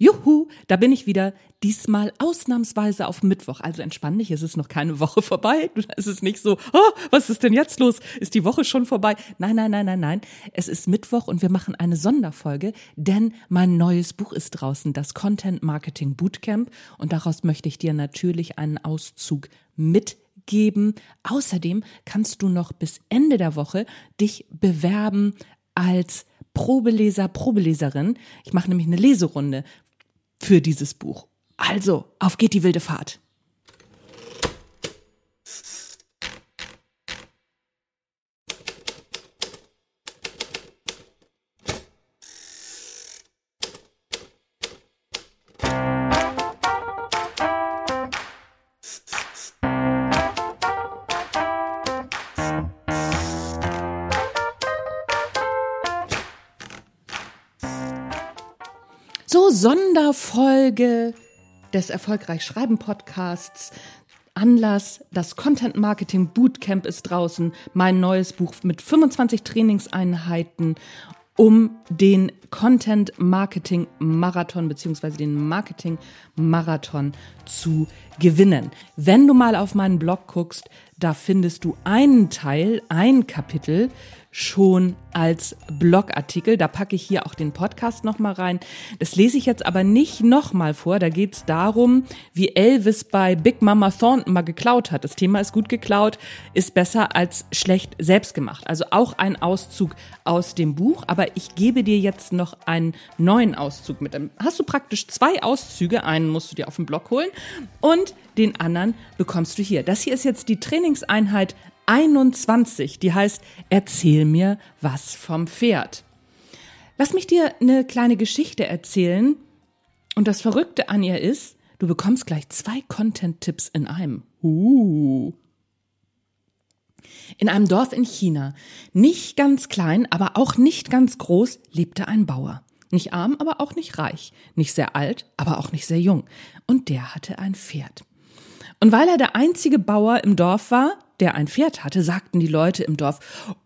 Juhu, da bin ich wieder. Diesmal ausnahmsweise auf Mittwoch. Also entspann dich, es ist noch keine Woche vorbei. Es ist nicht so, oh, was ist denn jetzt los? Ist die Woche schon vorbei? Nein, nein, nein, nein, nein. Es ist Mittwoch und wir machen eine Sonderfolge, denn mein neues Buch ist draußen, das Content Marketing Bootcamp. Und daraus möchte ich dir natürlich einen Auszug mitgeben. Außerdem kannst du noch bis Ende der Woche dich bewerben als Probeleser, Probeleserin. Ich mache nämlich eine Leserunde für dieses Buch. Also, auf geht die wilde Fahrt. So, Sonderfolge des Erfolgreich Schreiben Podcasts. Anlass, das Content Marketing Bootcamp ist draußen, mein neues Buch mit 25 Trainingseinheiten, um den Content Marketing Marathon beziehungsweise den Marketing Marathon zu gewinnen. Wenn du mal auf meinen Blog guckst, da findest du einen Teil, ein Kapitel schon als Blogartikel. Da packe ich hier auch den Podcast nochmal rein. Das lese ich jetzt aber nicht nochmal vor. Da geht es darum, wie Elvis bei Big Mama Thornton mal geklaut hat. Das Thema ist gut geklaut, ist besser als schlecht selbst gemacht. Also auch ein Auszug aus dem Buch. Aber ich gebe dir jetzt noch einen neuen Auszug mit. Dann hast du praktisch zwei Auszüge. Einen musst du dir auf dem Blog holen und den anderen bekommst du hier. Das hier ist jetzt die Trainingseinheit 21, die heißt Erzähl mir was vom Pferd. Lass mich dir eine kleine Geschichte erzählen. Und das Verrückte an ihr ist, du bekommst gleich zwei Content-Tipps in einem. Uh. In einem Dorf in China, nicht ganz klein, aber auch nicht ganz groß, lebte ein Bauer. Nicht arm, aber auch nicht reich. Nicht sehr alt, aber auch nicht sehr jung. Und der hatte ein Pferd. Und weil er der einzige Bauer im Dorf war, der ein Pferd hatte, sagten die Leute im Dorf,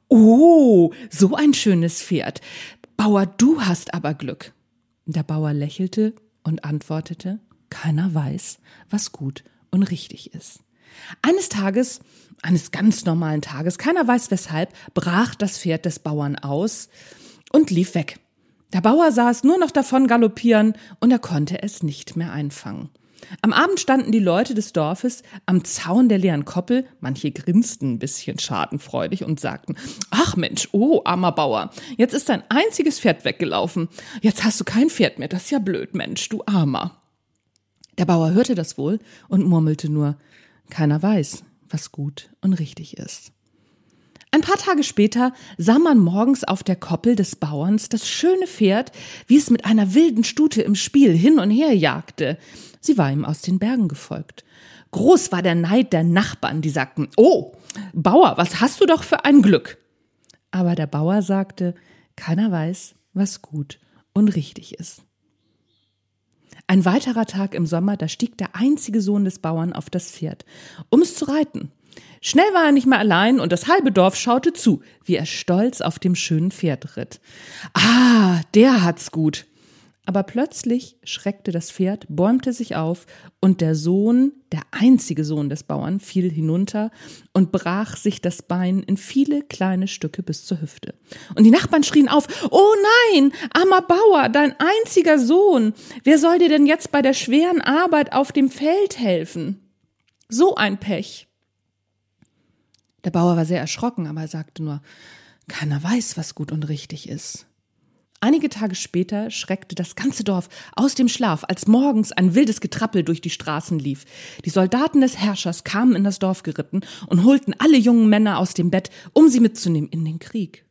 oh, so ein schönes Pferd. Bauer, du hast aber Glück. Der Bauer lächelte und antwortete, keiner weiß, was gut und richtig ist. Eines Tages, eines ganz normalen Tages, keiner weiß weshalb, brach das Pferd des Bauern aus und lief weg. Der Bauer sah es nur noch davon galoppieren und er konnte es nicht mehr einfangen. Am Abend standen die Leute des Dorfes am Zaun der leeren Koppel, manche grinsten ein bisschen schadenfreudig und sagten, ach Mensch, oh, armer Bauer, jetzt ist dein einziges Pferd weggelaufen. Jetzt hast du kein Pferd mehr, das ist ja blöd, Mensch, du Armer. Der Bauer hörte das wohl und murmelte nur, keiner weiß, was gut und richtig ist. Ein paar Tage später sah man morgens auf der Koppel des Bauerns das schöne Pferd, wie es mit einer wilden Stute im Spiel hin und her jagte. Sie war ihm aus den Bergen gefolgt. Groß war der Neid der Nachbarn, die sagten, Oh, Bauer, was hast du doch für ein Glück. Aber der Bauer sagte, keiner weiß, was gut und richtig ist. Ein weiterer Tag im Sommer, da stieg der einzige Sohn des Bauern auf das Pferd, um es zu reiten. Schnell war er nicht mehr allein und das halbe Dorf schaute zu, wie er stolz auf dem schönen Pferd ritt. Ah, der hat's gut. Aber plötzlich schreckte das Pferd, bäumte sich auf und der Sohn, der einzige Sohn des Bauern, fiel hinunter und brach sich das Bein in viele kleine Stücke bis zur Hüfte. Und die Nachbarn schrien auf, Oh nein, armer Bauer, dein einziger Sohn, wer soll dir denn jetzt bei der schweren Arbeit auf dem Feld helfen? So ein Pech. Der Bauer war sehr erschrocken, aber er sagte nur, keiner weiß, was gut und richtig ist. Einige Tage später schreckte das ganze Dorf aus dem Schlaf, als morgens ein wildes Getrappel durch die Straßen lief. Die Soldaten des Herrschers kamen in das Dorf geritten und holten alle jungen Männer aus dem Bett, um sie mitzunehmen in den Krieg.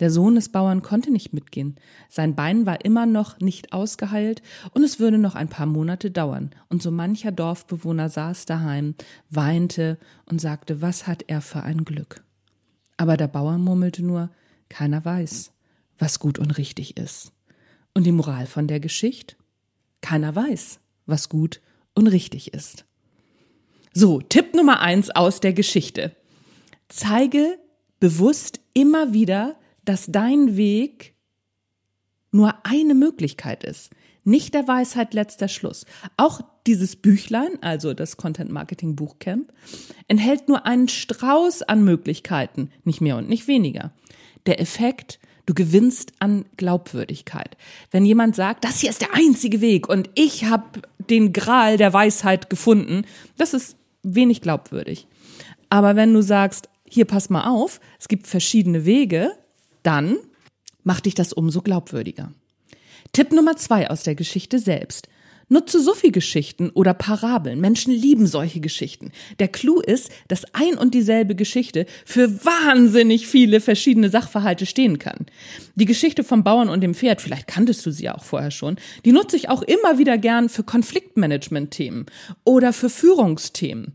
Der Sohn des Bauern konnte nicht mitgehen. Sein Bein war immer noch nicht ausgeheilt und es würde noch ein paar Monate dauern. Und so mancher Dorfbewohner saß daheim, weinte und sagte, was hat er für ein Glück. Aber der Bauer murmelte nur, keiner weiß was gut und richtig ist. Und die Moral von der Geschichte? Keiner weiß, was gut und richtig ist. So, Tipp Nummer eins aus der Geschichte. Zeige bewusst immer wieder, dass dein Weg nur eine Möglichkeit ist. nicht der Weisheit letzter Schluss. Auch dieses Büchlein, also das Content Marketing Buchcamp, enthält nur einen Strauß an Möglichkeiten, nicht mehr und nicht weniger. Der Effekt, du gewinnst an Glaubwürdigkeit. Wenn jemand sagt, das hier ist der einzige Weg und ich habe den Gral der Weisheit gefunden, das ist wenig glaubwürdig. Aber wenn du sagst, hier pass mal auf, es gibt verschiedene Wege, dann macht dich das umso glaubwürdiger. Tipp Nummer zwei aus der Geschichte selbst. Nutze Sufi-Geschichten oder Parabeln. Menschen lieben solche Geschichten. Der Clou ist, dass ein und dieselbe Geschichte für wahnsinnig viele verschiedene Sachverhalte stehen kann. Die Geschichte vom Bauern und dem Pferd, vielleicht kanntest du sie ja auch vorher schon, die nutze ich auch immer wieder gern für Konfliktmanagement-Themen oder für Führungsthemen.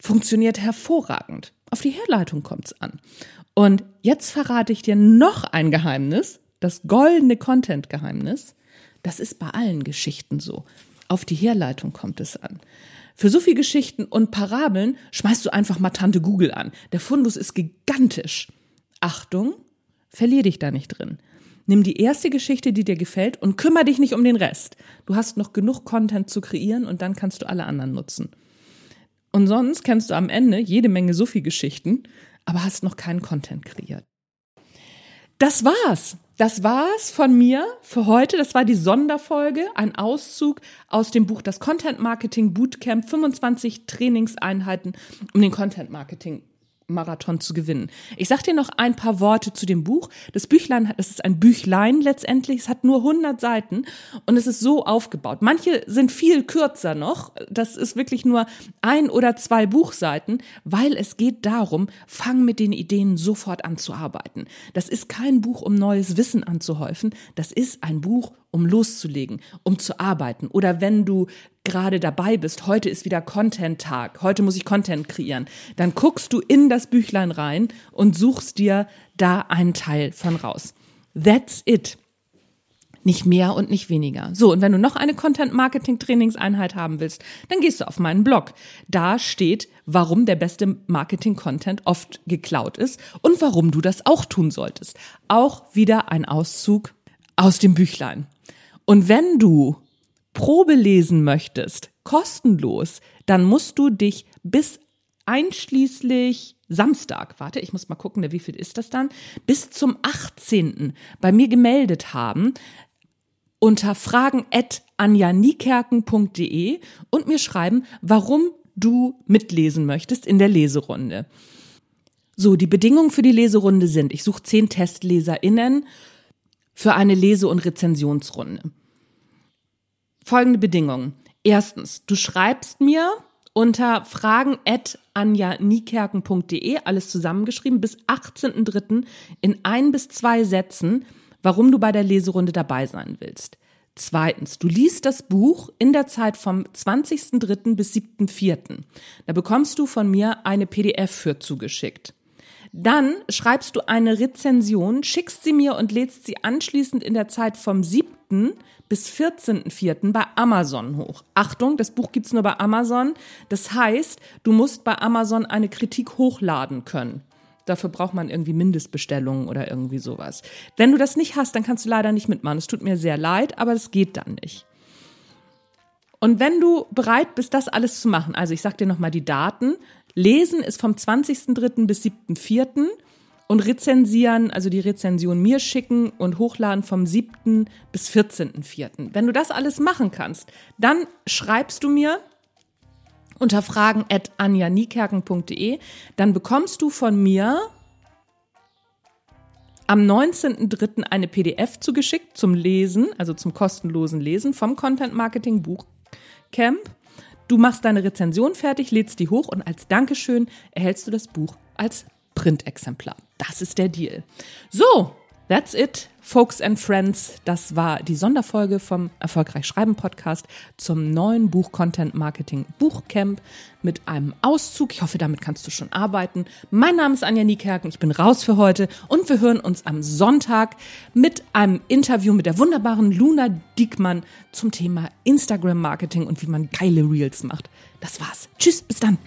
Funktioniert hervorragend. Auf die Herleitung kommt's an. Und jetzt verrate ich dir noch ein Geheimnis, das goldene Content-Geheimnis. Das ist bei allen Geschichten so. Auf die Herleitung kommt es an. Für so viele Geschichten und Parabeln schmeißt du einfach mal Tante Google an. Der Fundus ist gigantisch. Achtung, verlier dich da nicht drin. Nimm die erste Geschichte, die dir gefällt und kümmere dich nicht um den Rest. Du hast noch genug Content zu kreieren und dann kannst du alle anderen nutzen. Und sonst kennst du am Ende jede Menge so viel Geschichten, aber hast noch keinen Content kreiert. Das war's. Das war's von mir für heute. Das war die Sonderfolge, ein Auszug aus dem Buch Das Content Marketing Bootcamp, 25 Trainingseinheiten, um den Content Marketing Marathon zu gewinnen. Ich sag dir noch ein paar Worte zu dem Buch. Das Büchlein, das ist ein Büchlein letztendlich. Es hat nur 100 Seiten und es ist so aufgebaut. Manche sind viel kürzer noch. Das ist wirklich nur ein oder zwei Buchseiten, weil es geht darum, fang mit den Ideen sofort an zu arbeiten. Das ist kein Buch, um neues Wissen anzuhäufen. Das ist ein Buch, um loszulegen, um zu arbeiten. Oder wenn du gerade dabei bist, heute ist wieder Content-Tag, heute muss ich Content kreieren, dann guckst du in das Büchlein rein und suchst dir da einen Teil von raus. That's it. Nicht mehr und nicht weniger. So, und wenn du noch eine Content-Marketing-Trainingseinheit haben willst, dann gehst du auf meinen Blog. Da steht, warum der beste Marketing-Content oft geklaut ist und warum du das auch tun solltest. Auch wieder ein Auszug aus dem Büchlein. Und wenn du Probe lesen möchtest, kostenlos, dann musst du dich bis einschließlich Samstag, warte, ich muss mal gucken, wie viel ist das dann, bis zum 18. bei mir gemeldet haben unter fragen at anjanikerken.de und mir schreiben, warum du mitlesen möchtest in der Leserunde. So, die Bedingungen für die Leserunde sind, ich suche zehn TestleserInnen für eine Lese- und Rezensionsrunde folgende Bedingungen. Erstens, du schreibst mir unter fragen at anjanikerken.de, alles zusammengeschrieben, bis 18.03. in ein bis zwei Sätzen, warum du bei der Leserunde dabei sein willst. Zweitens, du liest das Buch in der Zeit vom 20.03. bis 7.04. Da bekommst du von mir eine PDF für zugeschickt. Dann schreibst du eine Rezension, schickst sie mir und lädst sie anschließend in der Zeit vom 7. bis 14.04. bei Amazon hoch. Achtung, das Buch gibt's nur bei Amazon. Das heißt, du musst bei Amazon eine Kritik hochladen können. Dafür braucht man irgendwie Mindestbestellungen oder irgendwie sowas. Wenn du das nicht hast, dann kannst du leider nicht mitmachen. Es tut mir sehr leid, aber es geht dann nicht. Und wenn du bereit bist, das alles zu machen, also ich sag dir nochmal die Daten, Lesen ist vom 20.03. bis 7.04. und rezensieren, also die Rezension mir schicken und hochladen vom 7. bis 14.04. Wenn du das alles machen kannst, dann schreibst du mir unter fragen at anjanikerken.de, dann bekommst du von mir am 19.03. eine PDF zugeschickt zum Lesen, also zum kostenlosen Lesen vom Content Marketing Buchcamp. Du machst deine Rezension fertig, lädst die hoch und als Dankeschön erhältst du das Buch als Printexemplar. Das ist der Deal. So, That's it, folks and friends. Das war die Sonderfolge vom Erfolgreich Schreiben Podcast zum neuen Buch Content Marketing Buchcamp mit einem Auszug. Ich hoffe, damit kannst du schon arbeiten. Mein Name ist Anja Niekerken. Ich bin raus für heute und wir hören uns am Sonntag mit einem Interview mit der wunderbaren Luna Diekmann zum Thema Instagram Marketing und wie man geile Reels macht. Das war's. Tschüss, bis dann.